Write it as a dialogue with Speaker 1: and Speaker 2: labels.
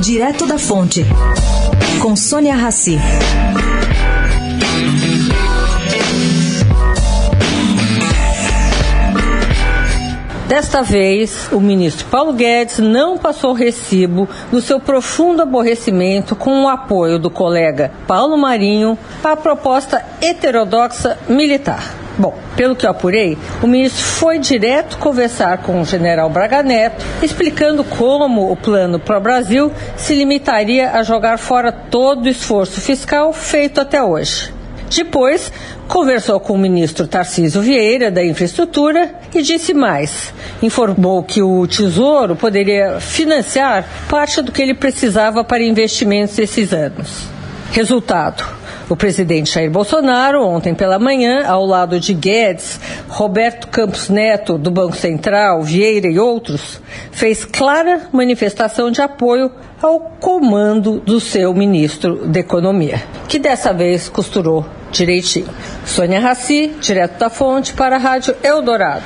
Speaker 1: Direto da Fonte, com Sônia Rassi.
Speaker 2: Desta vez, o ministro Paulo Guedes não passou recibo do seu profundo aborrecimento com o apoio do colega Paulo Marinho à proposta heterodoxa militar. Bom, pelo que eu apurei, o ministro foi direto conversar com o general Braga Neto, explicando como o plano para o Brasil se limitaria a jogar fora todo o esforço fiscal feito até hoje. Depois, conversou com o ministro Tarcísio Vieira, da Infraestrutura, e disse mais. Informou que o Tesouro poderia financiar parte do que ele precisava para investimentos esses anos. Resultado: o presidente Jair Bolsonaro, ontem pela manhã, ao lado de Guedes, Roberto Campos Neto, do Banco Central, Vieira e outros, fez clara manifestação de apoio ao comando do seu ministro da Economia, que dessa vez costurou direitinho. Sônia Raci, direto da fonte, para a Rádio Eldorado.